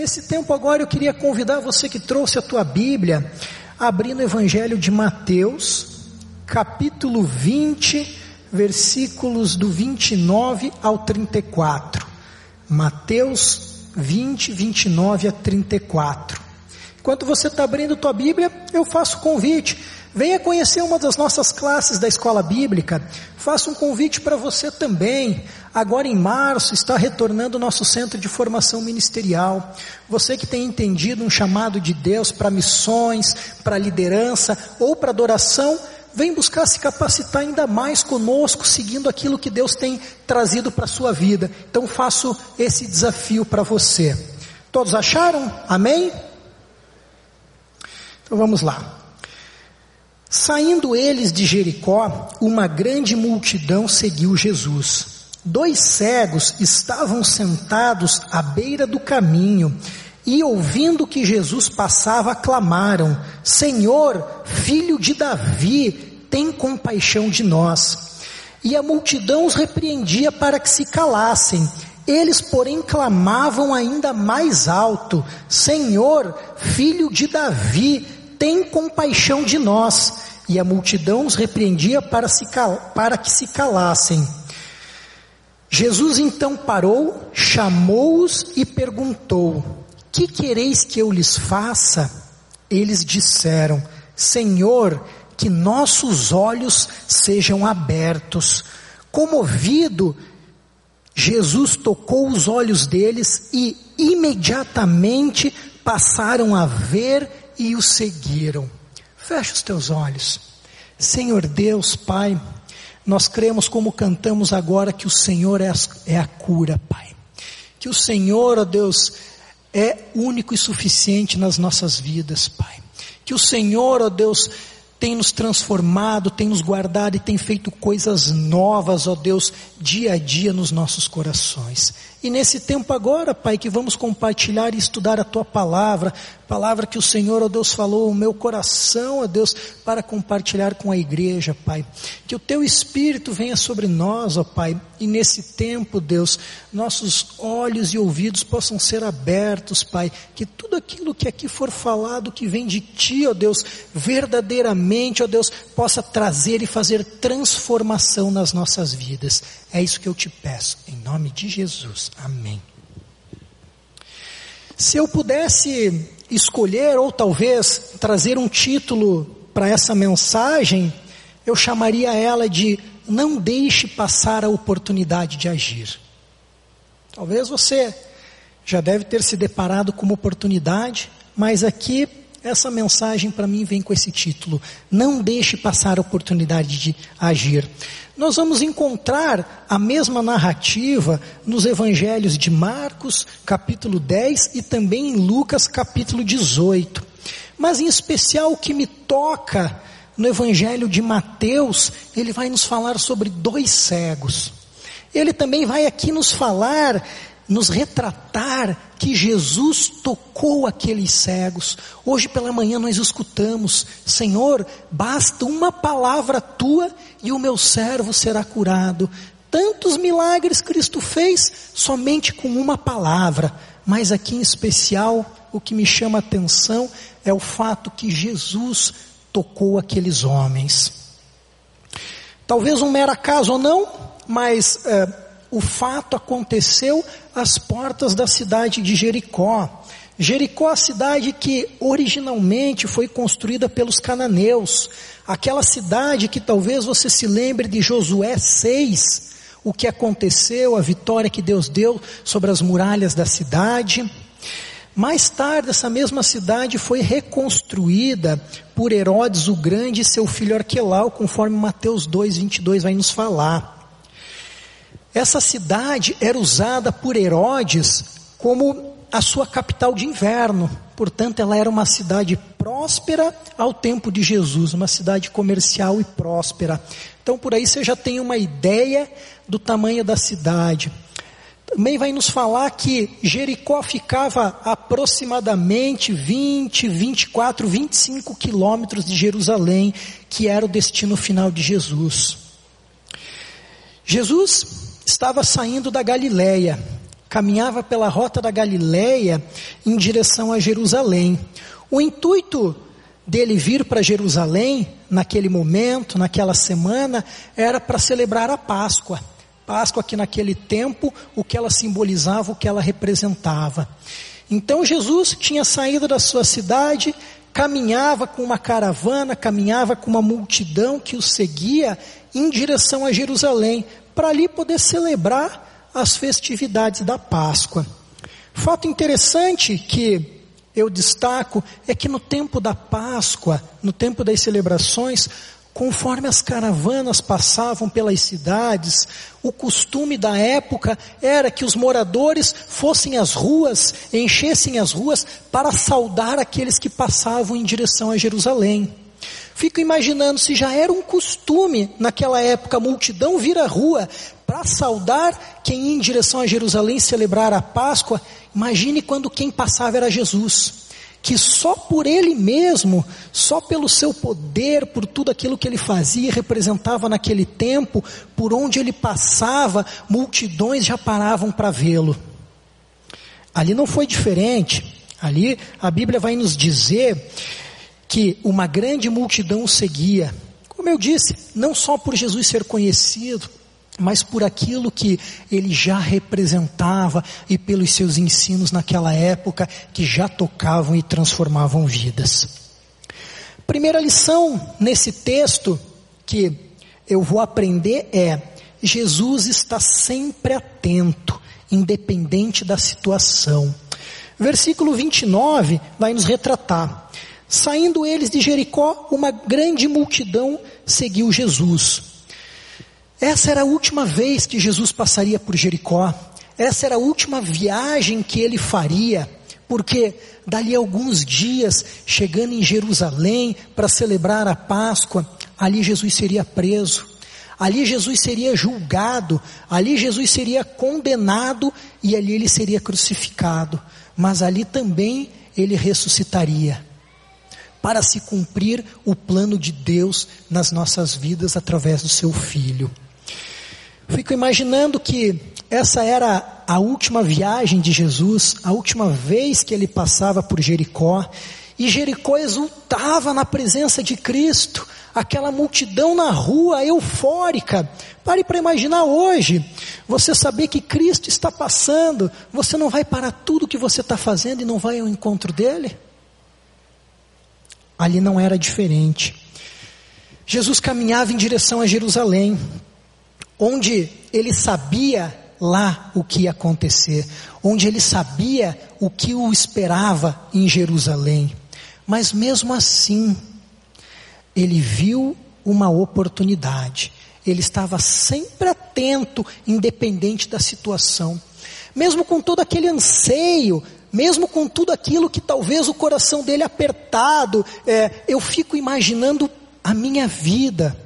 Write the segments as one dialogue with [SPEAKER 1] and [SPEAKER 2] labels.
[SPEAKER 1] Nesse tempo agora eu queria convidar você que trouxe a tua Bíblia, a abrir no Evangelho de Mateus, capítulo 20, versículos do 29 ao 34. Mateus 20, 29 a 34. Enquanto você está abrindo tua Bíblia, eu faço convite Venha conhecer uma das nossas classes da escola bíblica. Faço um convite para você também. Agora em março está retornando o nosso centro de formação ministerial. Você que tem entendido um chamado de Deus para missões, para liderança ou para adoração, vem buscar se capacitar ainda mais conosco, seguindo aquilo que Deus tem trazido para a sua vida. Então faço esse desafio para você. Todos acharam? Amém? Então vamos lá. Saindo eles de Jericó, uma grande multidão seguiu Jesus. Dois cegos estavam sentados à beira do caminho e, ouvindo que Jesus passava, clamaram: Senhor, filho de Davi, tem compaixão de nós. E a multidão os repreendia para que se calassem. Eles, porém, clamavam ainda mais alto: Senhor, filho de Davi, tem compaixão de nós. E a multidão os repreendia para, se para que se calassem. Jesus então parou, chamou-os e perguntou: Que quereis que eu lhes faça? Eles disseram: Senhor, que nossos olhos sejam abertos. Comovido, Jesus tocou os olhos deles e imediatamente passaram a ver e o seguiram. Feche os teus olhos. Senhor Deus, Pai, nós cremos como cantamos agora que o Senhor é a, é a cura, Pai. Que o Senhor, ó Deus, é único e suficiente nas nossas vidas, Pai. Que o Senhor, ó Deus, tem nos transformado, tem nos guardado e tem feito coisas novas, ó Deus, dia a dia nos nossos corações. E nesse tempo agora, Pai, que vamos compartilhar e estudar a Tua palavra, palavra que o Senhor, ó Deus, falou o meu coração, ó Deus, para compartilhar com a igreja, Pai. Que o Teu Espírito venha sobre nós, ó Pai, e nesse tempo, Deus, nossos olhos e ouvidos possam ser abertos, Pai. Que tudo aquilo que aqui for falado, que vem de Ti, ó Deus, verdadeiramente, ó Deus, possa trazer e fazer transformação nas nossas vidas. É isso que eu te peço, em nome de Jesus. Amém. Se eu pudesse escolher, ou talvez trazer um título para essa mensagem, eu chamaria ela de Não deixe passar a oportunidade de agir. Talvez você já deve ter se deparado com uma oportunidade, mas aqui essa mensagem para mim vem com esse título: Não deixe passar a oportunidade de agir. Nós vamos encontrar a mesma narrativa nos evangelhos de Marcos, capítulo 10, e também em Lucas, capítulo 18. Mas em especial o que me toca no evangelho de Mateus, ele vai nos falar sobre dois cegos. Ele também vai aqui nos falar nos retratar que Jesus tocou aqueles cegos. Hoje pela manhã nós escutamos, Senhor, basta uma palavra tua e o meu servo será curado. Tantos milagres Cristo fez somente com uma palavra, mas aqui em especial o que me chama a atenção é o fato que Jesus tocou aqueles homens. Talvez um mero acaso ou não, mas é, o fato aconteceu às portas da cidade de Jericó. Jericó, a cidade que originalmente foi construída pelos cananeus, aquela cidade que talvez você se lembre de Josué 6, o que aconteceu, a vitória que Deus deu sobre as muralhas da cidade. Mais tarde, essa mesma cidade foi reconstruída por Herodes o Grande e seu filho Arquelau, conforme Mateus 2, 22 vai nos falar. Essa cidade era usada por Herodes como a sua capital de inverno. Portanto, ela era uma cidade próspera ao tempo de Jesus, uma cidade comercial e próspera. Então, por aí você já tem uma ideia do tamanho da cidade. Também vai nos falar que Jericó ficava aproximadamente 20, 24, 25 quilômetros de Jerusalém, que era o destino final de Jesus. Jesus estava saindo da Galileia caminhava pela rota da Galileia em direção a Jerusalém. O intuito dele vir para Jerusalém naquele momento, naquela semana, era para celebrar a Páscoa. Páscoa que naquele tempo o que ela simbolizava, o que ela representava. Então Jesus tinha saído da sua cidade, caminhava com uma caravana, caminhava com uma multidão que o seguia em direção a Jerusalém, para ali poder celebrar as festividades da Páscoa. Fato interessante que eu destaco é que no tempo da Páscoa, no tempo das celebrações, conforme as caravanas passavam pelas cidades, o costume da época era que os moradores fossem às ruas, enchessem as ruas para saudar aqueles que passavam em direção a Jerusalém. Fico imaginando se já era um costume naquela época a multidão vir à rua para saudar quem ia em direção a Jerusalém celebrar a Páscoa, imagine quando quem passava era Jesus, que só por ele mesmo, só pelo seu poder, por tudo aquilo que ele fazia e representava naquele tempo, por onde ele passava, multidões já paravam para vê-lo. Ali não foi diferente. Ali a Bíblia vai nos dizer que uma grande multidão seguia. Como eu disse, não só por Jesus ser conhecido, mas por aquilo que ele já representava e pelos seus ensinos naquela época que já tocavam e transformavam vidas. Primeira lição nesse texto que eu vou aprender é: Jesus está sempre atento, independente da situação. Versículo 29 vai nos retratar. Saindo eles de Jericó, uma grande multidão seguiu Jesus. Essa era a última vez que Jesus passaria por Jericó. Essa era a última viagem que ele faria, porque dali a alguns dias, chegando em Jerusalém para celebrar a Páscoa, ali Jesus seria preso, ali Jesus seria julgado, ali Jesus seria condenado e ali ele seria crucificado, mas ali também ele ressuscitaria para se cumprir o plano de Deus nas nossas vidas através do seu filho. Fico imaginando que essa era a última viagem de Jesus, a última vez que ele passava por Jericó, e Jericó exultava na presença de Cristo, aquela multidão na rua eufórica. Pare para imaginar hoje, você saber que Cristo está passando, você não vai parar tudo que você está fazendo e não vai ao encontro dele? Ali não era diferente. Jesus caminhava em direção a Jerusalém, onde ele sabia lá o que ia acontecer, onde ele sabia o que o esperava em Jerusalém. Mas mesmo assim, ele viu uma oportunidade. Ele estava sempre atento, independente da situação. Mesmo com todo aquele anseio, mesmo com tudo aquilo que talvez o coração dele apertado, é, eu fico imaginando a minha vida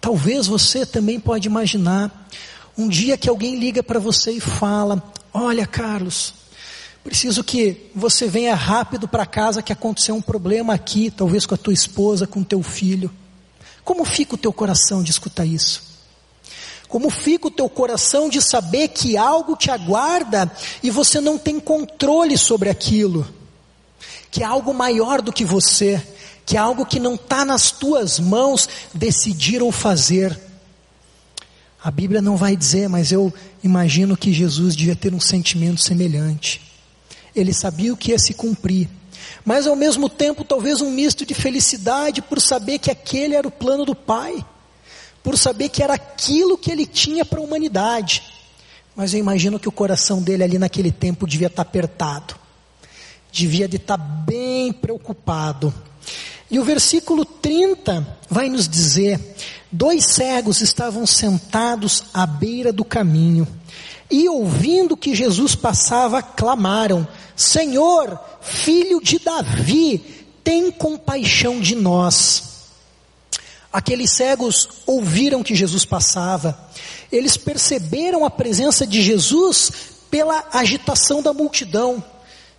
[SPEAKER 1] Talvez você também pode imaginar um dia que alguém liga para você e fala: Olha, Carlos, preciso que você venha rápido para casa que aconteceu um problema aqui, talvez com a tua esposa, com o teu filho. Como fica o teu coração de escutar isso? Como fica o teu coração de saber que algo te aguarda e você não tem controle sobre aquilo? Que é algo maior do que você, que é algo que não está nas tuas mãos decidir ou fazer. A Bíblia não vai dizer, mas eu imagino que Jesus devia ter um sentimento semelhante. Ele sabia o que ia se cumprir, mas ao mesmo tempo talvez um misto de felicidade por saber que aquele era o plano do Pai, por saber que era aquilo que ele tinha para a humanidade. Mas eu imagino que o coração dele ali naquele tempo devia estar tá apertado, devia de estar tá bem preocupado. E o versículo 30 vai nos dizer: dois cegos estavam sentados à beira do caminho, e ouvindo que Jesus passava, clamaram: Senhor, filho de Davi, tem compaixão de nós. Aqueles cegos ouviram que Jesus passava, eles perceberam a presença de Jesus pela agitação da multidão.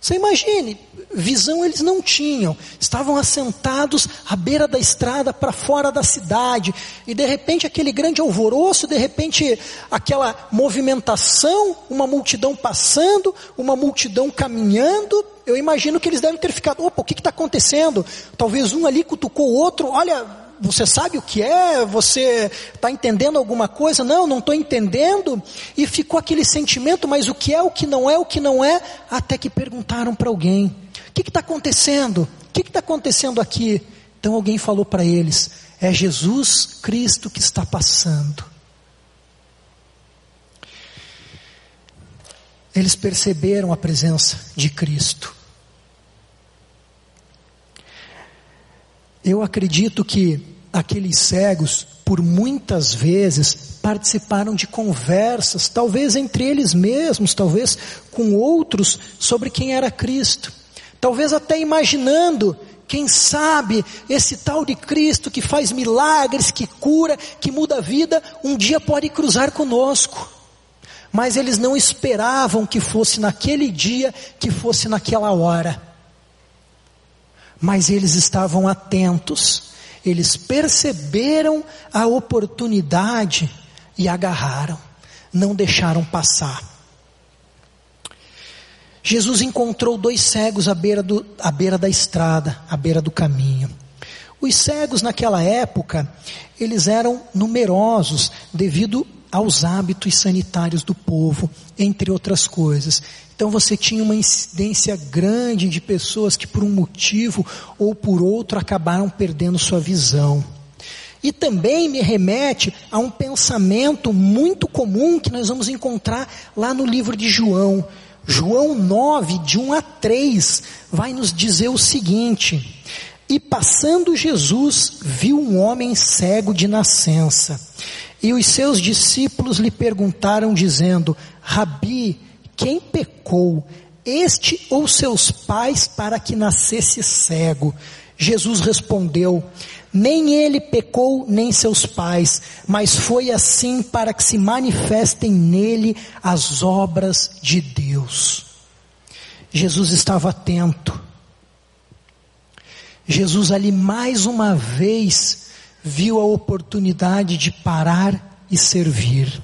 [SPEAKER 1] Você imagine, visão eles não tinham, estavam assentados à beira da estrada para fora da cidade, e de repente aquele grande alvoroço, de repente aquela movimentação, uma multidão passando, uma multidão caminhando, eu imagino que eles devem ter ficado, opa, o que está acontecendo? Talvez um ali cutucou o outro, olha, você sabe o que é? Você está entendendo alguma coisa? Não, não estou entendendo. E ficou aquele sentimento, mas o que é, o que não é, o que não é, até que perguntaram para alguém: o que está acontecendo? O que está acontecendo aqui? Então alguém falou para eles: é Jesus Cristo que está passando. Eles perceberam a presença de Cristo. Eu acredito que aqueles cegos, por muitas vezes, participaram de conversas, talvez entre eles mesmos, talvez com outros, sobre quem era Cristo. Talvez até imaginando, quem sabe, esse tal de Cristo que faz milagres, que cura, que muda a vida, um dia pode cruzar conosco. Mas eles não esperavam que fosse naquele dia, que fosse naquela hora. Mas eles estavam atentos eles perceberam a oportunidade e agarraram, não deixaram passar. Jesus encontrou dois cegos à beira, do, à beira da estrada, à beira do caminho. Os cegos naquela época, eles eram numerosos devido aos hábitos sanitários do povo, entre outras coisas. Então você tinha uma incidência grande de pessoas que por um motivo ou por outro acabaram perdendo sua visão. E também me remete a um pensamento muito comum que nós vamos encontrar lá no livro de João. João 9, de 1 a 3, vai nos dizer o seguinte: E passando Jesus, viu um homem cego de nascença. E os seus discípulos lhe perguntaram, dizendo: Rabi, quem pecou, este ou seus pais, para que nascesse cego? Jesus respondeu: Nem ele pecou, nem seus pais, mas foi assim para que se manifestem nele as obras de Deus. Jesus estava atento. Jesus ali mais uma vez viu a oportunidade de parar e servir.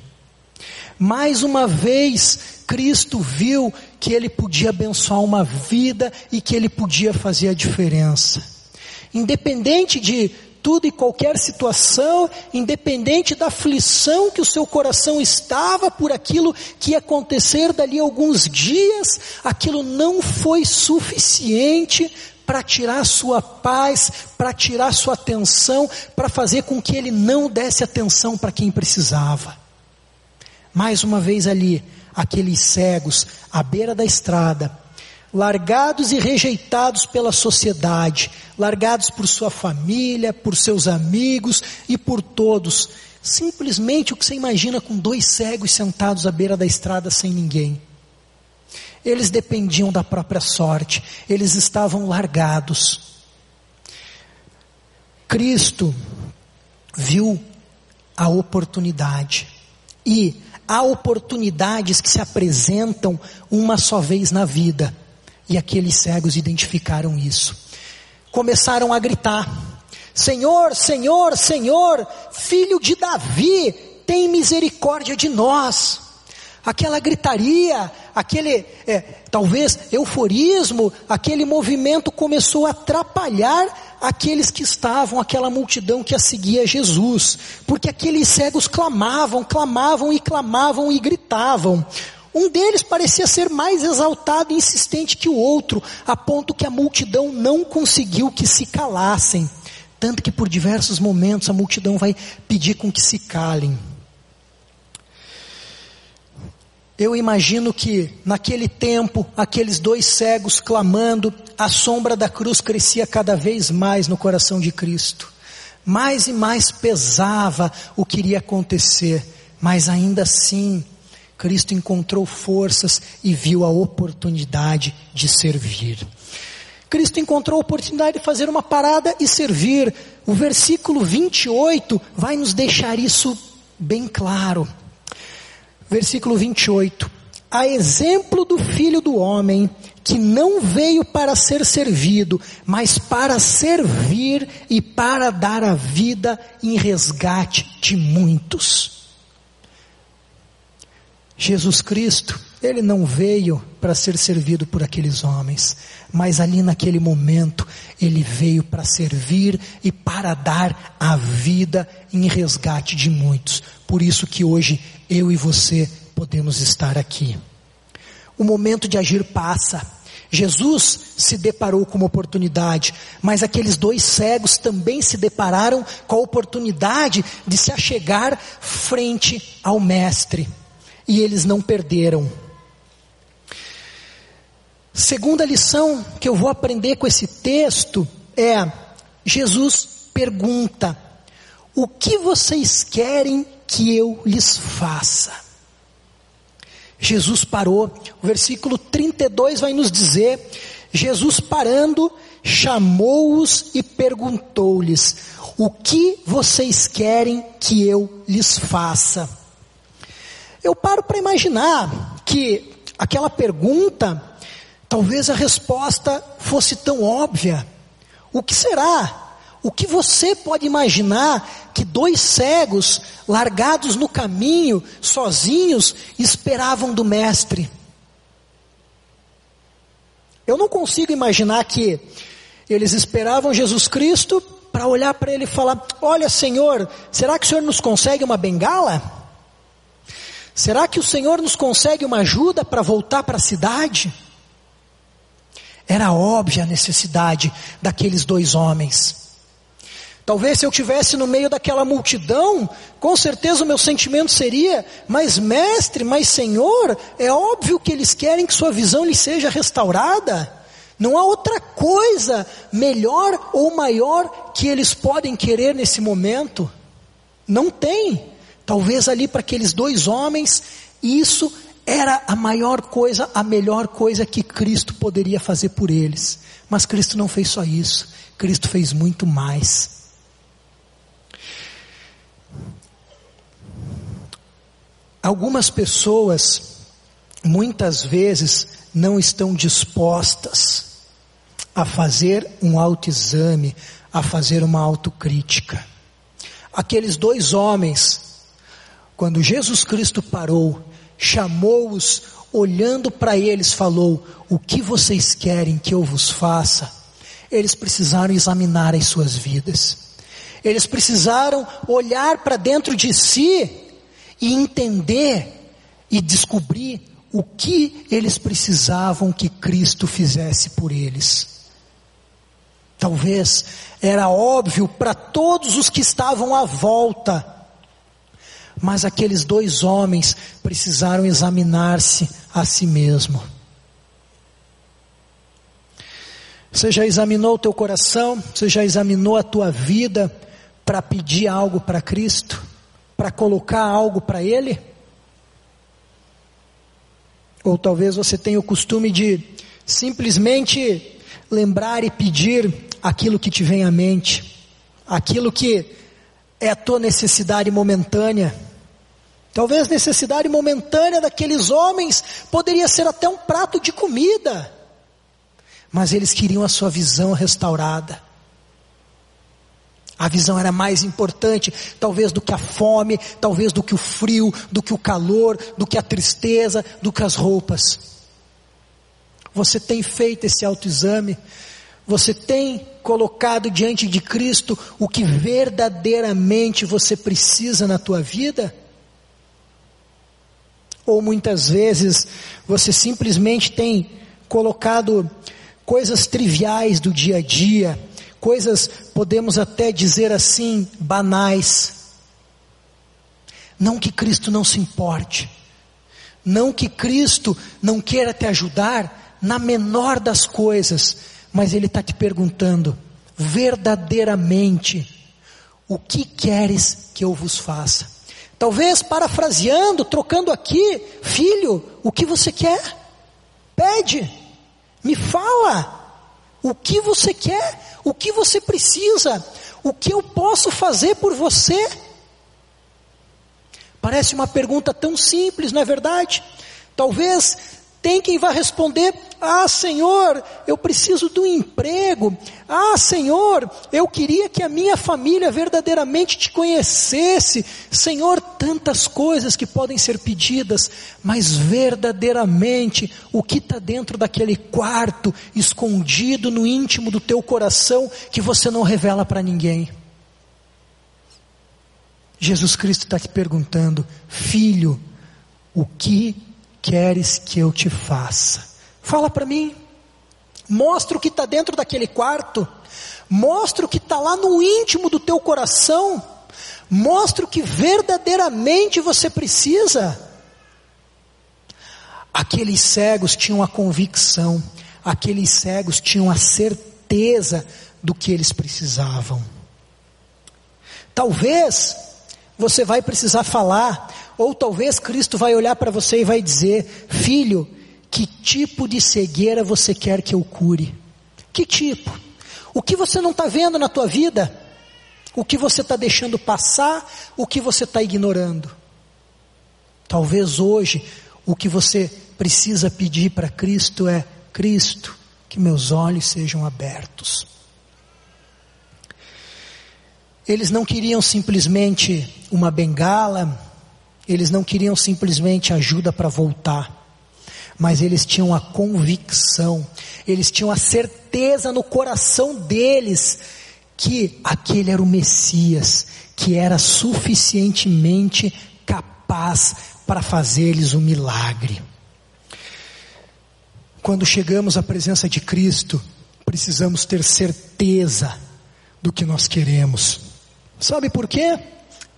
[SPEAKER 1] Mais uma vez, Cristo viu que ele podia abençoar uma vida e que ele podia fazer a diferença. Independente de tudo e qualquer situação, independente da aflição que o seu coração estava por aquilo que ia acontecer dali a alguns dias, aquilo não foi suficiente para tirar sua paz, para tirar sua atenção, para fazer com que ele não desse atenção para quem precisava. Mais uma vez ali, aqueles cegos à beira da estrada, largados e rejeitados pela sociedade, largados por sua família, por seus amigos e por todos. Simplesmente o que você imagina com dois cegos sentados à beira da estrada sem ninguém. Eles dependiam da própria sorte, eles estavam largados. Cristo viu a oportunidade e há oportunidades que se apresentam uma só vez na vida. E aqueles cegos identificaram isso. Começaram a gritar: Senhor, Senhor, Senhor, filho de Davi, tem misericórdia de nós. Aquela gritaria, aquele é, talvez euforismo, aquele movimento começou a atrapalhar aqueles que estavam, aquela multidão que a seguia Jesus, porque aqueles cegos clamavam, clamavam e clamavam e gritavam. Um deles parecia ser mais exaltado e insistente que o outro, a ponto que a multidão não conseguiu que se calassem. Tanto que por diversos momentos a multidão vai pedir com que se calem. Eu imagino que naquele tempo, aqueles dois cegos clamando, a sombra da cruz crescia cada vez mais no coração de Cristo. Mais e mais pesava o que iria acontecer, mas ainda assim, Cristo encontrou forças e viu a oportunidade de servir. Cristo encontrou a oportunidade de fazer uma parada e servir. O versículo 28 vai nos deixar isso bem claro. Versículo 28. A exemplo do filho do homem, que não veio para ser servido, mas para servir e para dar a vida em resgate de muitos. Jesus Cristo, ele não veio para ser servido por aqueles homens, mas ali naquele momento, ele veio para servir e para dar a vida em resgate de muitos. Por isso que hoje eu e você podemos estar aqui. O momento de agir passa. Jesus se deparou com uma oportunidade, mas aqueles dois cegos também se depararam com a oportunidade de se achegar frente ao Mestre. E eles não perderam. Segunda lição que eu vou aprender com esse texto é: Jesus pergunta: O que vocês querem que eu lhes faça? Jesus parou, o versículo 32 vai nos dizer: Jesus parando, chamou-os e perguntou-lhes: O que vocês querem que eu lhes faça? Eu paro para imaginar que aquela pergunta Talvez a resposta fosse tão óbvia. O que será? O que você pode imaginar que dois cegos, largados no caminho, sozinhos, esperavam do Mestre? Eu não consigo imaginar que eles esperavam Jesus Cristo para olhar para ele e falar: Olha, Senhor, será que o Senhor nos consegue uma bengala? Será que o Senhor nos consegue uma ajuda para voltar para a cidade? Era óbvia a necessidade daqueles dois homens. Talvez se eu tivesse no meio daquela multidão, com certeza o meu sentimento seria: mas mestre, mas senhor, é óbvio que eles querem que sua visão lhe seja restaurada. Não há outra coisa melhor ou maior que eles podem querer nesse momento. Não tem. Talvez ali para aqueles dois homens, isso era a maior coisa, a melhor coisa que Cristo poderia fazer por eles. Mas Cristo não fez só isso, Cristo fez muito mais. Algumas pessoas, muitas vezes, não estão dispostas a fazer um autoexame, a fazer uma autocrítica. Aqueles dois homens, quando Jesus Cristo parou chamou-os, olhando para eles, falou: O que vocês querem que eu vos faça? Eles precisaram examinar as suas vidas, eles precisaram olhar para dentro de si e entender e descobrir o que eles precisavam que Cristo fizesse por eles. Talvez era óbvio para todos os que estavam à volta, mas aqueles dois homens precisaram examinar-se a si mesmo. Você já examinou o teu coração? Você já examinou a tua vida para pedir algo para Cristo? Para colocar algo para Ele? Ou talvez você tenha o costume de simplesmente lembrar e pedir aquilo que te vem à mente, aquilo que é a tua necessidade momentânea. Talvez necessidade momentânea daqueles homens poderia ser até um prato de comida, mas eles queriam a sua visão restaurada. A visão era mais importante, talvez do que a fome, talvez do que o frio, do que o calor, do que a tristeza, do que as roupas. Você tem feito esse autoexame? Você tem colocado diante de Cristo o que verdadeiramente você precisa na tua vida? ou muitas vezes você simplesmente tem colocado coisas triviais do dia a dia, coisas, podemos até dizer assim, banais. Não que Cristo não se importe, não que Cristo não queira te ajudar na menor das coisas, mas Ele está te perguntando, verdadeiramente, o que queres que eu vos faça? Talvez parafraseando, trocando aqui, filho, o que você quer? Pede, me fala, o que você quer, o que você precisa, o que eu posso fazer por você? Parece uma pergunta tão simples, não é verdade? Talvez tem quem vá responder Ah, Senhor, eu preciso do emprego. Ah, Senhor, eu queria que a minha família verdadeiramente te conhecesse. Senhor, tantas coisas que podem ser pedidas, mas verdadeiramente o que está dentro daquele quarto, escondido no íntimo do teu coração, que você não revela para ninguém. Jesus Cristo está te perguntando, filho, o que queres que eu te faça? Fala para mim. Mostra o que está dentro daquele quarto. Mostra o que está lá no íntimo do teu coração. Mostra o que verdadeiramente você precisa. Aqueles cegos tinham a convicção, aqueles cegos tinham a certeza do que eles precisavam. Talvez você vai precisar falar ou talvez Cristo vai olhar para você e vai dizer: Filho, que tipo de cegueira você quer que eu cure? Que tipo? O que você não está vendo na tua vida? O que você está deixando passar? O que você está ignorando? Talvez hoje o que você precisa pedir para Cristo é: Cristo, que meus olhos sejam abertos. Eles não queriam simplesmente uma bengala, eles não queriam simplesmente ajuda para voltar, mas eles tinham a convicção, eles tinham a certeza no coração deles que aquele era o Messias, que era suficientemente capaz para fazer-lhes um milagre. Quando chegamos à presença de Cristo, precisamos ter certeza do que nós queremos. Sabe por quê?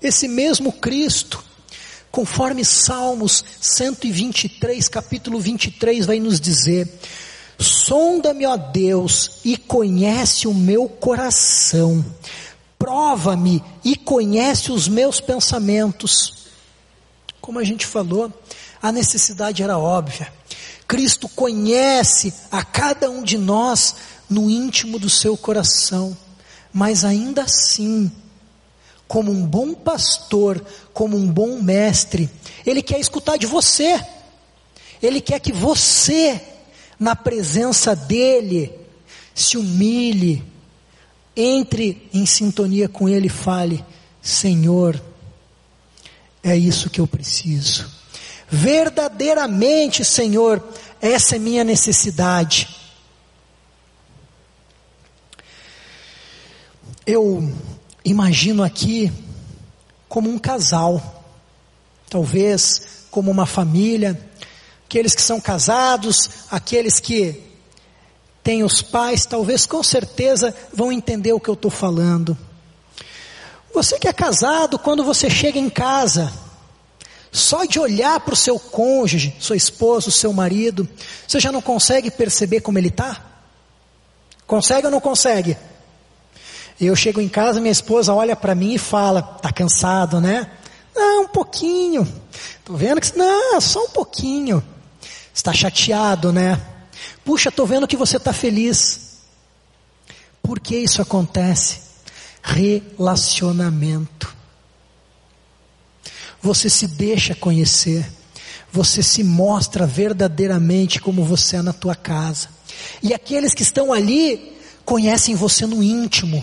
[SPEAKER 1] Esse mesmo Cristo, Conforme Salmos 123, capítulo 23, vai nos dizer: Sonda-me, ó Deus, e conhece o meu coração, prova-me e conhece os meus pensamentos. Como a gente falou, a necessidade era óbvia. Cristo conhece a cada um de nós no íntimo do seu coração, mas ainda assim, como um bom pastor, como um bom mestre, ele quer escutar de você. Ele quer que você, na presença dele, se humilhe, entre em sintonia com ele e fale: Senhor, é isso que eu preciso. Verdadeiramente, Senhor, essa é minha necessidade. Eu imagino aqui como um casal, talvez como uma família, aqueles que são casados, aqueles que têm os pais, talvez com certeza vão entender o que eu estou falando. Você que é casado, quando você chega em casa, só de olhar para o seu cônjuge, sua esposa, seu marido, você já não consegue perceber como ele está? Consegue ou não consegue? Eu chego em casa, minha esposa olha para mim e fala: "Tá cansado, né?" Não, um pouquinho. Tô vendo que não, só um pouquinho. Está chateado, né? Puxa, tô vendo que você está feliz. Por que isso acontece? Relacionamento. Você se deixa conhecer. Você se mostra verdadeiramente como você é na tua casa. E aqueles que estão ali conhecem você no íntimo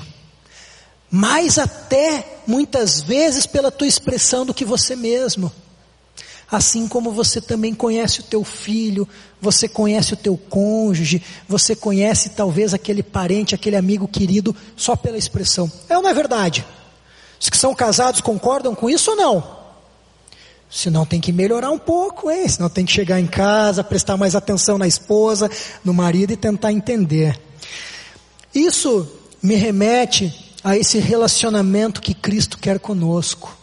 [SPEAKER 1] mais até muitas vezes pela tua expressão do que você mesmo. Assim como você também conhece o teu filho, você conhece o teu cônjuge, você conhece talvez aquele parente, aquele amigo querido só pela expressão. É ou não é verdade? Os que são casados concordam com isso ou não? Senão tem que melhorar um pouco, hein? Senão tem que chegar em casa, prestar mais atenção na esposa, no marido e tentar entender. Isso me remete a esse relacionamento que Cristo quer conosco.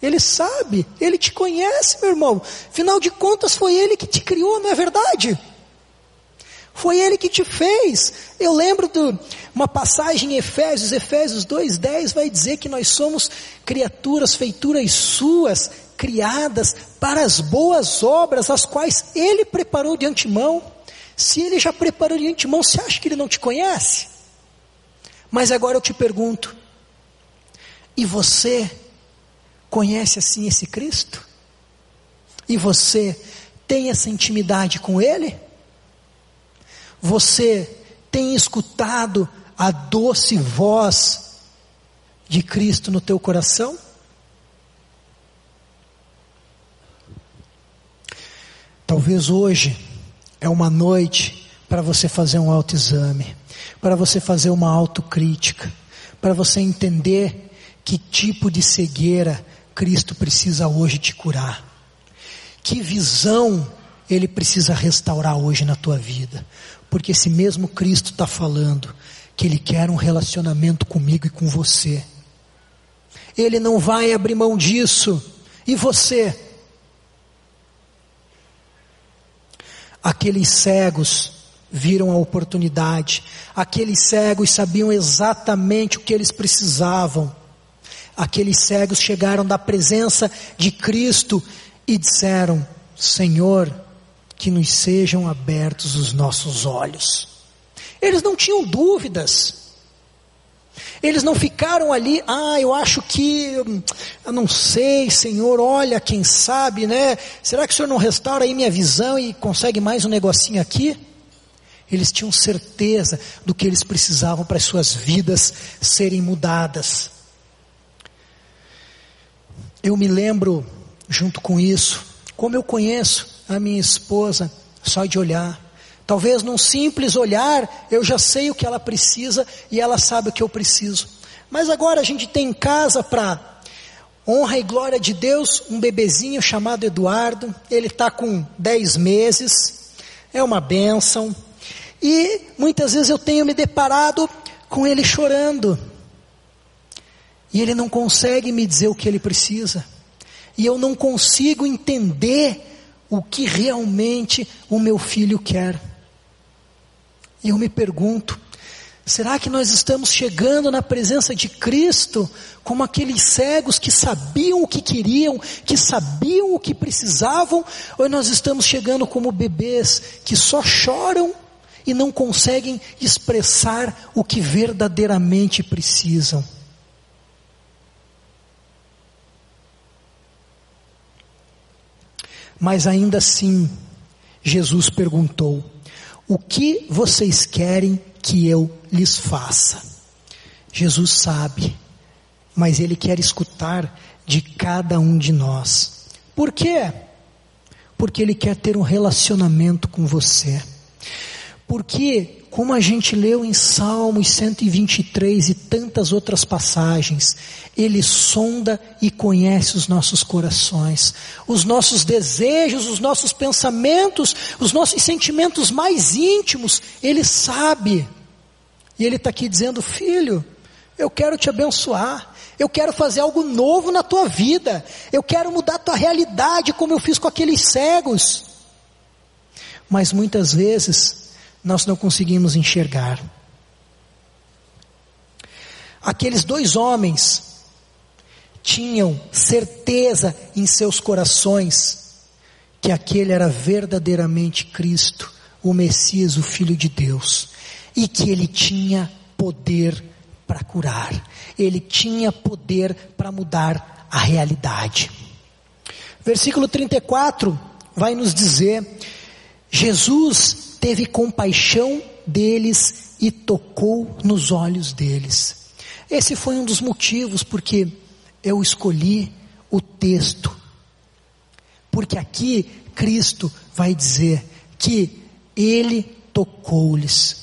[SPEAKER 1] Ele sabe, Ele te conhece, meu irmão. Afinal de contas, foi Ele que te criou, não é verdade? Foi Ele que te fez. Eu lembro de uma passagem em Efésios, Efésios 2,10 vai dizer que nós somos criaturas, feituras suas, criadas para as boas obras, as quais Ele preparou de antemão. Se Ele já preparou de antemão, você acha que Ele não te conhece? Mas agora eu te pergunto: e você conhece assim esse Cristo? E você tem essa intimidade com Ele? você tem escutado a doce voz de Cristo no teu coração? Talvez hoje é uma noite para você fazer um autoexame, para você fazer uma autocrítica, para você entender que tipo de cegueira Cristo precisa hoje te curar. Que visão Ele precisa restaurar hoje na tua vida. Porque esse mesmo Cristo está falando que Ele quer um relacionamento comigo e com você. Ele não vai abrir mão disso. E você? Aqueles cegos viram a oportunidade, aqueles cegos sabiam exatamente o que eles precisavam. Aqueles cegos chegaram da presença de Cristo e disseram: Senhor, que nos sejam abertos os nossos olhos. Eles não tinham dúvidas. Eles não ficaram ali, ah, eu acho que, eu não sei, Senhor, olha, quem sabe, né? Será que o Senhor não restaura aí minha visão e consegue mais um negocinho aqui? Eles tinham certeza do que eles precisavam para as suas vidas serem mudadas. Eu me lembro, junto com isso, como eu conheço a minha esposa só de olhar. Talvez num simples olhar eu já sei o que ela precisa e ela sabe o que eu preciso. Mas agora a gente tem em casa para honra e glória de Deus um bebezinho chamado Eduardo. Ele está com 10 meses, é uma bênção. E muitas vezes eu tenho me deparado com ele chorando. E ele não consegue me dizer o que ele precisa. E eu não consigo entender o que realmente o meu filho quer. E eu me pergunto, será que nós estamos chegando na presença de Cristo como aqueles cegos que sabiam o que queriam, que sabiam o que precisavam, ou nós estamos chegando como bebês que só choram e não conseguem expressar o que verdadeiramente precisam? Mas ainda assim, Jesus perguntou: O que vocês querem que eu lhes faça? Jesus sabe, mas Ele quer escutar de cada um de nós. Por quê? Porque Ele quer ter um relacionamento com você. Porque como a gente leu em Salmos 123 e tantas outras passagens, Ele sonda e conhece os nossos corações, os nossos desejos, os nossos pensamentos, os nossos sentimentos mais íntimos, Ele sabe. E Ele está aqui dizendo: Filho, eu quero te abençoar, eu quero fazer algo novo na tua vida, eu quero mudar a tua realidade, como eu fiz com aqueles cegos. Mas muitas vezes, nós não conseguimos enxergar. Aqueles dois homens tinham certeza em seus corações que aquele era verdadeiramente Cristo, o Messias, o Filho de Deus, e que ele tinha poder para curar, ele tinha poder para mudar a realidade. Versículo 34 vai nos dizer: Jesus teve compaixão deles e tocou nos olhos deles. Esse foi um dos motivos porque eu escolhi o texto. Porque aqui Cristo vai dizer que ele tocou-lhes.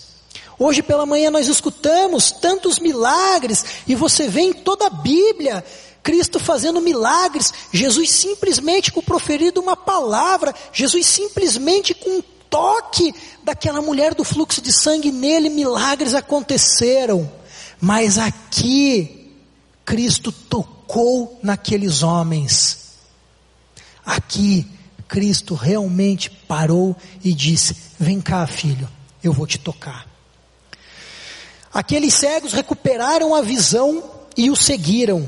[SPEAKER 1] Hoje pela manhã nós escutamos tantos milagres e você vê em toda a Bíblia Cristo fazendo milagres, Jesus simplesmente com proferido uma palavra, Jesus simplesmente com toque daquela mulher do fluxo de sangue nele, milagres aconteceram. Mas aqui, Cristo tocou naqueles homens. Aqui, Cristo realmente parou e disse: Vem cá, filho, eu vou te tocar. Aqueles cegos recuperaram a visão e o seguiram.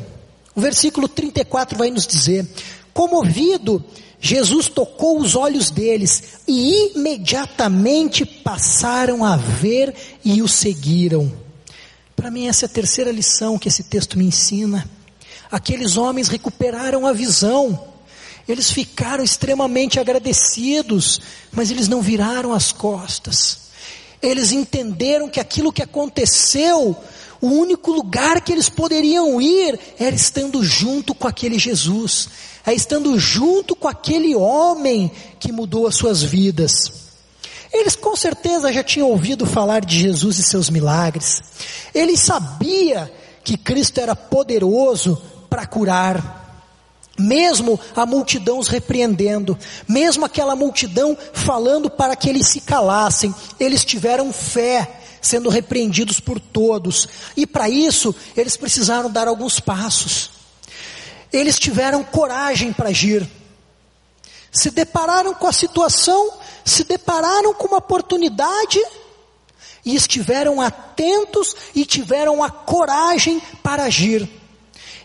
[SPEAKER 1] O versículo 34 vai nos dizer: Comovido Jesus tocou os olhos deles e imediatamente passaram a ver e o seguiram. Para mim, essa é a terceira lição que esse texto me ensina. Aqueles homens recuperaram a visão, eles ficaram extremamente agradecidos, mas eles não viraram as costas. Eles entenderam que aquilo que aconteceu, o único lugar que eles poderiam ir era estando junto com aquele Jesus, é estando junto com aquele homem que mudou as suas vidas. Eles com certeza já tinham ouvido falar de Jesus e seus milagres. Eles sabiam que Cristo era poderoso para curar. Mesmo a multidão os repreendendo, mesmo aquela multidão falando para que eles se calassem, eles tiveram fé, sendo repreendidos por todos, e para isso eles precisaram dar alguns passos. Eles tiveram coragem para agir, se depararam com a situação, se depararam com uma oportunidade, e estiveram atentos e tiveram a coragem para agir.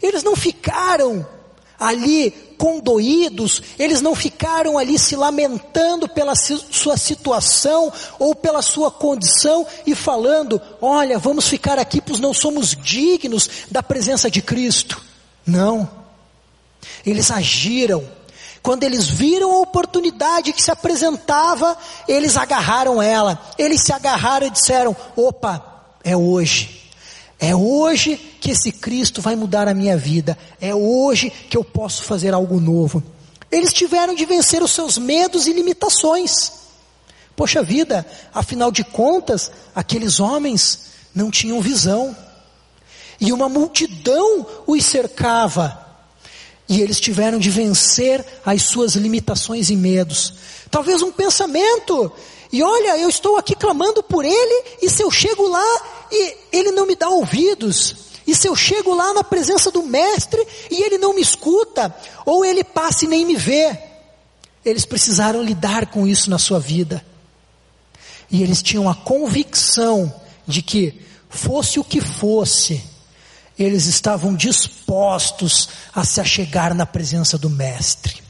[SPEAKER 1] Eles não ficaram ali condoídos, eles não ficaram ali se lamentando pela sua situação ou pela sua condição e falando: olha, vamos ficar aqui, pois não somos dignos da presença de Cristo. Não. Eles agiram. Quando eles viram a oportunidade que se apresentava, eles agarraram ela. Eles se agarraram e disseram: opa, é hoje. É hoje que esse Cristo vai mudar a minha vida. É hoje que eu posso fazer algo novo. Eles tiveram de vencer os seus medos e limitações. Poxa vida, afinal de contas, aqueles homens não tinham visão. E uma multidão os cercava. E eles tiveram de vencer as suas limitações e medos. Talvez um pensamento. E olha, eu estou aqui clamando por ele, e se eu chego lá e ele não me dá ouvidos, e se eu chego lá na presença do mestre e ele não me escuta, ou ele passa e nem me vê, eles precisaram lidar com isso na sua vida. E eles tinham a convicção de que, fosse o que fosse, eles estavam dispostos a se achegar na presença do Mestre.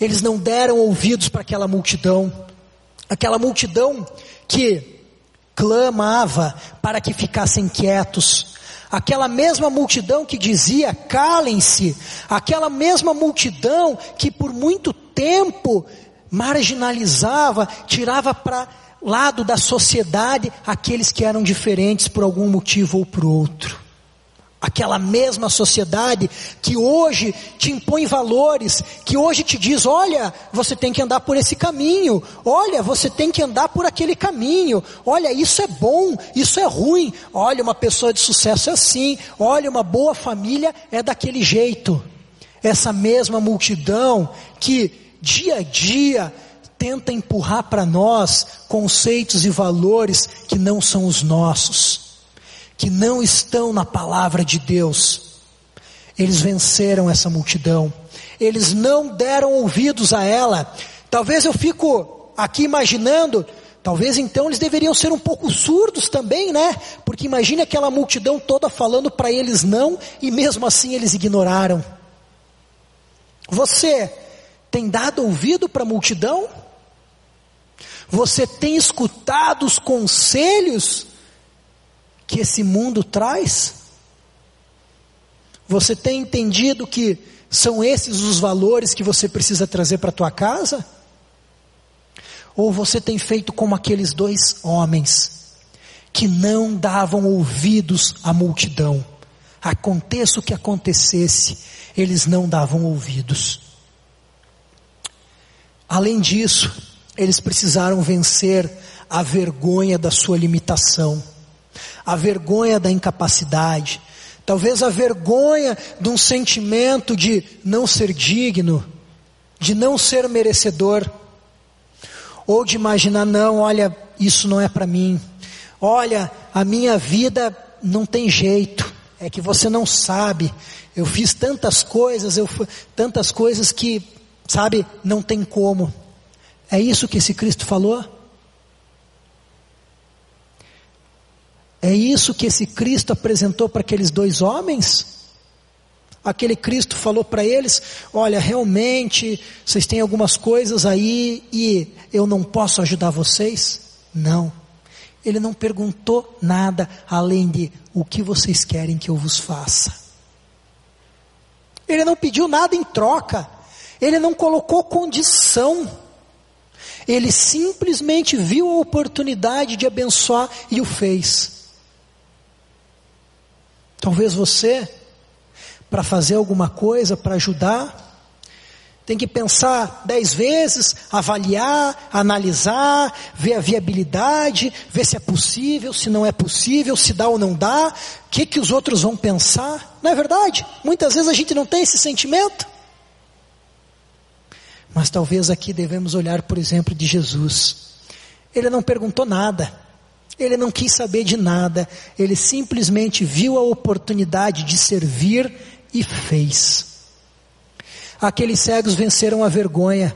[SPEAKER 1] Eles não deram ouvidos para aquela multidão, aquela multidão que clamava para que ficassem quietos. Aquela mesma multidão que dizia calem-se, aquela mesma multidão que por muito tempo marginalizava, tirava para lado da sociedade aqueles que eram diferentes por algum motivo ou por outro aquela mesma sociedade que hoje te impõe valores, que hoje te diz: olha, você tem que andar por esse caminho, olha, você tem que andar por aquele caminho, olha, isso é bom, isso é ruim, olha, uma pessoa de sucesso é assim, olha, uma boa família é daquele jeito. Essa mesma multidão que dia a dia tenta empurrar para nós conceitos e valores que não são os nossos que não estão na palavra de Deus. Eles venceram essa multidão. Eles não deram ouvidos a ela. Talvez eu fico aqui imaginando, talvez então eles deveriam ser um pouco surdos também, né? Porque imagine aquela multidão toda falando para eles não e mesmo assim eles ignoraram. Você tem dado ouvido para a multidão? Você tem escutado os conselhos que esse mundo traz? Você tem entendido que são esses os valores que você precisa trazer para a tua casa? Ou você tem feito como aqueles dois homens que não davam ouvidos à multidão? Aconteça o que acontecesse, eles não davam ouvidos. Além disso, eles precisaram vencer a vergonha da sua limitação a vergonha da incapacidade, talvez a vergonha de um sentimento de não ser digno, de não ser merecedor, ou de imaginar, não, olha, isso não é para mim, olha, a minha vida não tem jeito, é que você não sabe, eu fiz tantas coisas, eu tantas coisas que, sabe, não tem como. É isso que esse Cristo falou? É isso que esse Cristo apresentou para aqueles dois homens? Aquele Cristo falou para eles: Olha, realmente, vocês têm algumas coisas aí e eu não posso ajudar vocês? Não. Ele não perguntou nada além de o que vocês querem que eu vos faça. Ele não pediu nada em troca. Ele não colocou condição. Ele simplesmente viu a oportunidade de abençoar e o fez. Talvez você, para fazer alguma coisa, para ajudar, tem que pensar dez vezes, avaliar, analisar, ver a viabilidade, ver se é possível, se não é possível, se dá ou não dá, o que, que os outros vão pensar. Não é verdade? Muitas vezes a gente não tem esse sentimento. Mas talvez aqui devemos olhar, por exemplo, de Jesus. Ele não perguntou nada, ele não quis saber de nada, ele simplesmente viu a oportunidade de servir e fez. Aqueles cegos venceram a vergonha.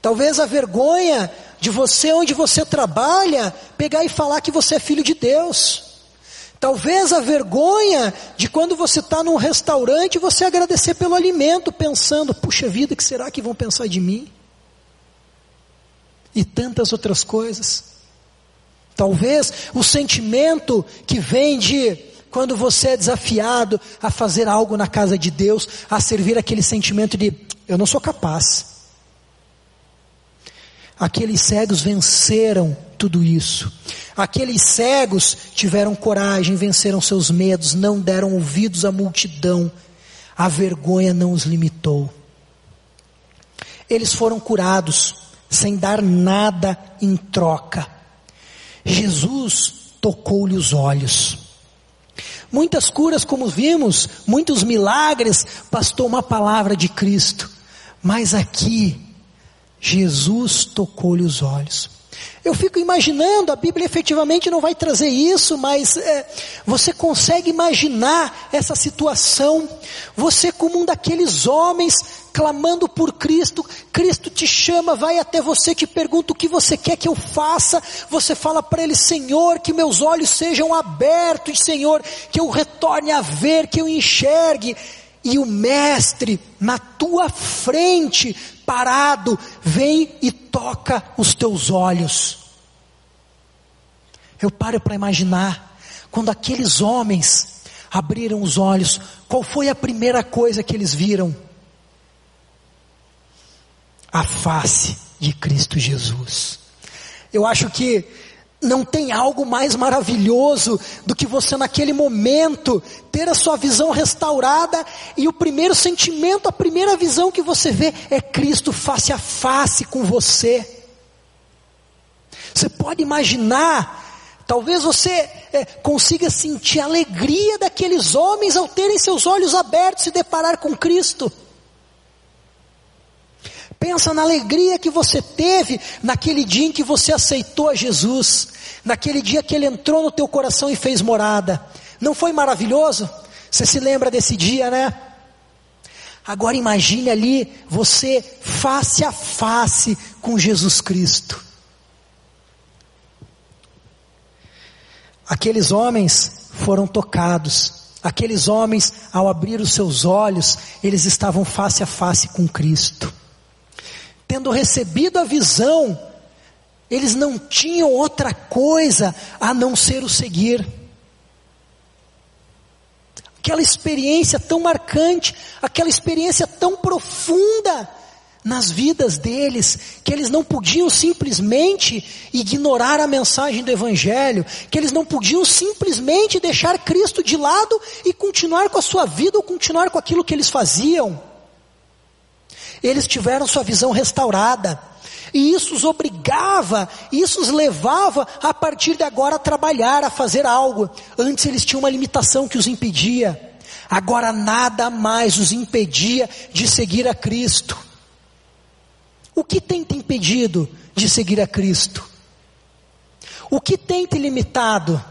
[SPEAKER 1] Talvez a vergonha de você, onde você trabalha, pegar e falar que você é filho de Deus. Talvez a vergonha de quando você está num restaurante você agradecer pelo alimento, pensando, puxa vida, que será que vão pensar de mim? E tantas outras coisas. Talvez o sentimento que vem de quando você é desafiado a fazer algo na casa de Deus, a servir aquele sentimento de eu não sou capaz. Aqueles cegos venceram tudo isso. Aqueles cegos tiveram coragem, venceram seus medos, não deram ouvidos à multidão. A vergonha não os limitou. Eles foram curados sem dar nada em troca. Jesus tocou-lhe os olhos. Muitas curas, como vimos, muitos milagres, bastou uma palavra de Cristo. Mas aqui, Jesus tocou-lhe os olhos. Eu fico imaginando, a Bíblia efetivamente não vai trazer isso, mas é, você consegue imaginar essa situação? Você, como um daqueles homens clamando por Cristo, Cristo te chama, vai até você, te pergunta o que você quer que eu faça. Você fala para Ele, Senhor, que meus olhos sejam abertos, Senhor, que eu retorne a ver, que eu enxergue. E o Mestre, na tua frente, parado, vem e toca os teus olhos. Eu paro para imaginar, quando aqueles homens abriram os olhos, qual foi a primeira coisa que eles viram? A face de Cristo Jesus. Eu acho que não tem algo mais maravilhoso do que você naquele momento ter a sua visão restaurada e o primeiro sentimento, a primeira visão que você vê é Cristo face a face com você. Você pode imaginar, talvez você é, consiga sentir a alegria daqueles homens ao terem seus olhos abertos e deparar com Cristo. Pensa na alegria que você teve naquele dia em que você aceitou a Jesus, naquele dia que Ele entrou no teu coração e fez morada. Não foi maravilhoso? Você se lembra desse dia, né? Agora imagine ali você face a face com Jesus Cristo. Aqueles homens foram tocados. Aqueles homens, ao abrir os seus olhos, eles estavam face a face com Cristo tendo recebido a visão, eles não tinham outra coisa a não ser o seguir. Aquela experiência tão marcante, aquela experiência tão profunda nas vidas deles, que eles não podiam simplesmente ignorar a mensagem do Evangelho, que eles não podiam simplesmente deixar Cristo de lado e continuar com a sua vida ou continuar com aquilo que eles faziam. Eles tiveram sua visão restaurada. E isso os obrigava, isso os levava a partir de agora a trabalhar, a fazer algo. Antes eles tinham uma limitação que os impedia. Agora nada mais os impedia de seguir a Cristo. O que tem te impedido de seguir a Cristo? O que tem te limitado?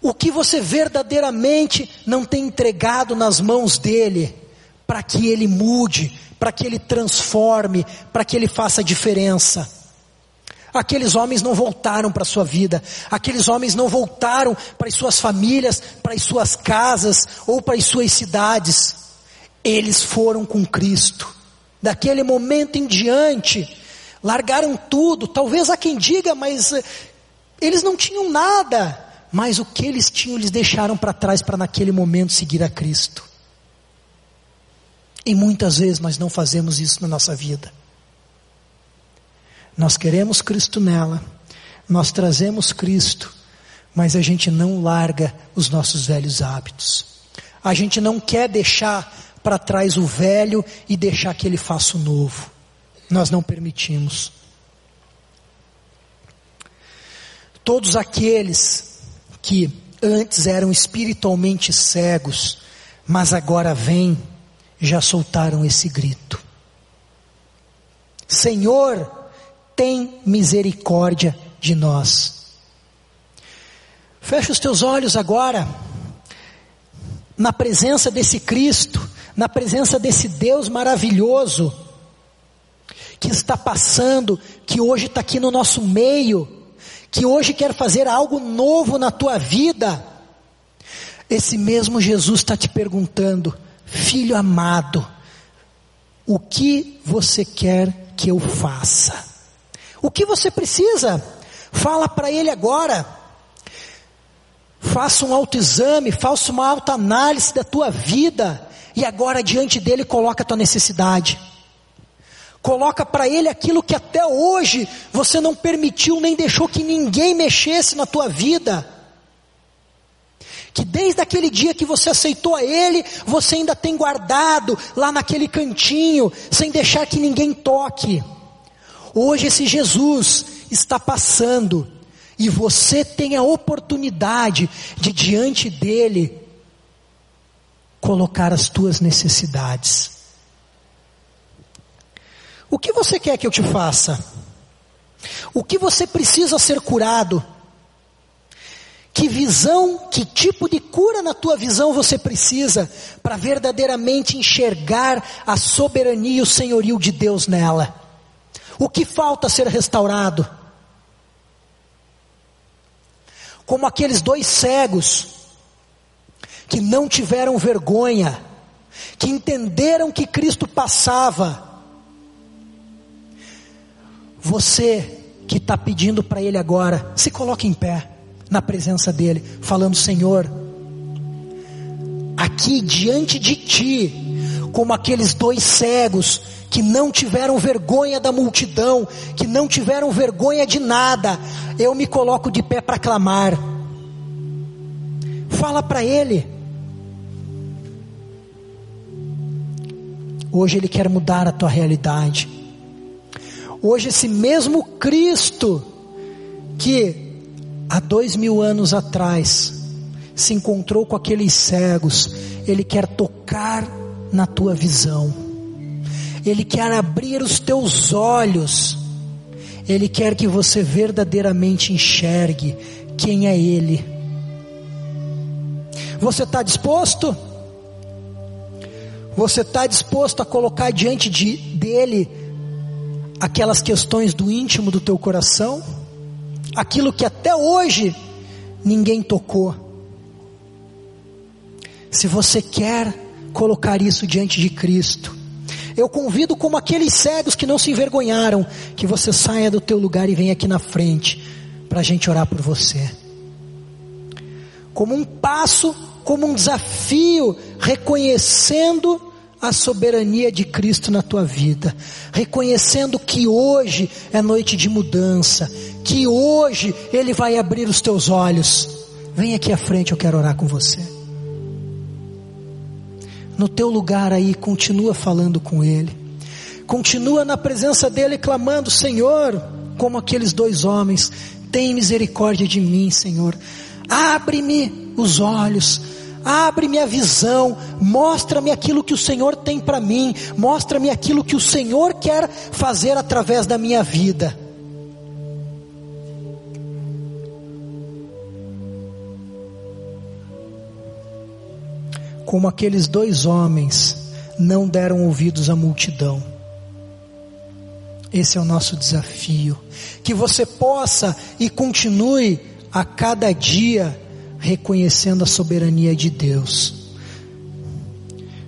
[SPEAKER 1] O que você verdadeiramente não tem entregado nas mãos dele? Para que ele mude, para que ele transforme, para que ele faça diferença. Aqueles homens não voltaram para a sua vida, aqueles homens não voltaram para as suas famílias, para as suas casas ou para as suas cidades. Eles foram com Cristo. Daquele momento em diante, largaram tudo. Talvez há quem diga, mas eh, eles não tinham nada. Mas o que eles tinham, eles deixaram para trás para naquele momento seguir a Cristo. E muitas vezes nós não fazemos isso na nossa vida. Nós queremos Cristo nela, nós trazemos Cristo, mas a gente não larga os nossos velhos hábitos. A gente não quer deixar para trás o velho e deixar que ele faça o novo. Nós não permitimos. Todos aqueles que antes eram espiritualmente cegos, mas agora vêm, já soltaram esse grito. Senhor, tem misericórdia de nós. Fecha os teus olhos agora, na presença desse Cristo, na presença desse Deus maravilhoso, que está passando, que hoje está aqui no nosso meio, que hoje quer fazer algo novo na tua vida, esse mesmo Jesus está te perguntando, filho amado, o que você quer que eu faça? O que você precisa? Fala para Ele agora. Faça um autoexame, faça uma autoanálise da tua vida e agora diante dele coloca a tua necessidade. Coloca para ele aquilo que até hoje você não permitiu nem deixou que ninguém mexesse na tua vida. Que desde aquele dia que você aceitou a Ele, você ainda tem guardado lá naquele cantinho, sem deixar que ninguém toque. Hoje esse Jesus está passando, e você tem a oportunidade de diante dele colocar as tuas necessidades. O que você quer que eu te faça? O que você precisa ser curado? Que visão, que tipo de cura na tua visão você precisa para verdadeiramente enxergar a soberania e o senhorio de Deus nela? O que falta ser restaurado? Como aqueles dois cegos que não tiveram vergonha, que entenderam que Cristo passava, você que está pedindo para Ele agora, se coloque em pé na presença dEle, falando: Senhor, aqui diante de Ti, como aqueles dois cegos que não tiveram vergonha da multidão, que não tiveram vergonha de nada, eu me coloco de pé para clamar. Fala para Ele. Hoje Ele quer mudar a tua realidade. Hoje, esse mesmo Cristo, que há dois mil anos atrás se encontrou com aqueles cegos, Ele quer tocar na tua visão, Ele quer abrir os teus olhos, Ele quer que você verdadeiramente enxergue quem é Ele. Você está disposto? Você está disposto a colocar diante de, dele aquelas questões do íntimo do teu coração, aquilo que até hoje ninguém tocou. Se você quer colocar isso diante de Cristo, eu convido como aqueles cegos que não se envergonharam, que você saia do teu lugar e venha aqui na frente, para a gente orar por você. Como um passo, como um desafio, reconhecendo a soberania de Cristo na tua vida, reconhecendo que hoje é noite de mudança, que hoje Ele vai abrir os teus olhos. Vem aqui à frente, eu quero orar com você. No teu lugar aí, continua falando com Ele, continua na presença dEle, clamando: Senhor, como aqueles dois homens, tem misericórdia de mim, Senhor, abre-me os olhos Abre-me a visão, mostra-me aquilo que o Senhor tem para mim, mostra-me aquilo que o Senhor quer fazer através da minha vida. Como aqueles dois homens não deram ouvidos à multidão. Esse é o nosso desafio. Que você possa e continue a cada dia reconhecendo a soberania de Deus.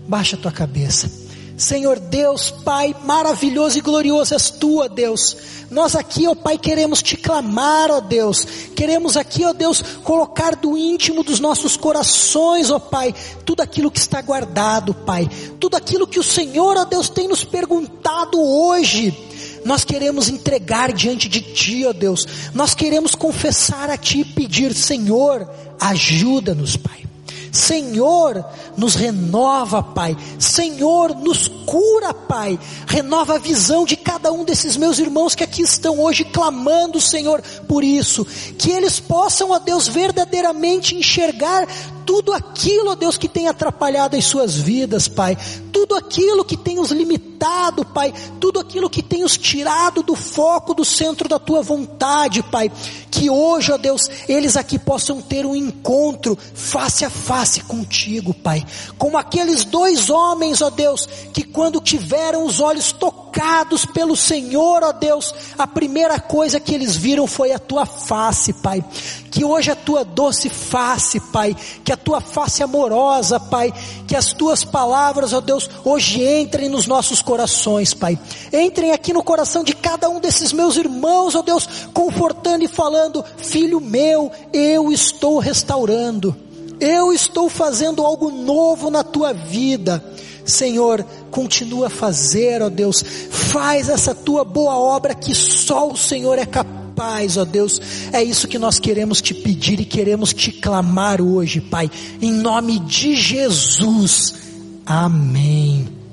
[SPEAKER 1] Baixa a tua cabeça. Senhor Deus, Pai maravilhoso e glorioso és tu, ó Deus. Nós aqui, ó Pai, queremos te clamar, ó Deus. Queremos aqui, ó Deus, colocar do íntimo dos nossos corações, ó Pai, tudo aquilo que está guardado, Pai. Tudo aquilo que o Senhor, ó Deus, tem nos perguntado hoje nós queremos entregar diante de Ti, ó Deus, nós queremos confessar a Ti e pedir, Senhor, ajuda-nos, Pai. Senhor, nos renova, Pai. Senhor, nos cura, Pai. Renova a visão de cada um desses meus irmãos que aqui estão hoje clamando, Senhor, por isso. Que eles possam, ó Deus, verdadeiramente enxergar tudo aquilo, ó Deus, que tem atrapalhado as suas vidas, Pai, tudo aquilo que tem os limitado, Pai, tudo aquilo que tem os tirado do foco, do centro da tua vontade, Pai, que hoje, ó Deus, eles aqui possam ter um encontro face a face contigo, Pai, como aqueles dois homens, ó Deus, que quando tiveram os olhos tocados pelo Senhor, ó Deus, a primeira coisa que eles viram foi a tua face, Pai, que hoje a tua doce face, Pai, que a tua face amorosa, Pai, que as tuas palavras, ó Deus, hoje entrem nos nossos corações, Pai. Entrem aqui no coração de cada um desses meus irmãos, ó Deus, confortando e falando: Filho meu, eu estou restaurando, eu estou fazendo algo novo na tua vida. Senhor, continua a fazer, ó Deus, faz essa tua boa obra que só o Senhor é capaz paz, ó Deus. É isso que nós queremos te pedir e queremos te clamar hoje, Pai, em nome de Jesus. Amém.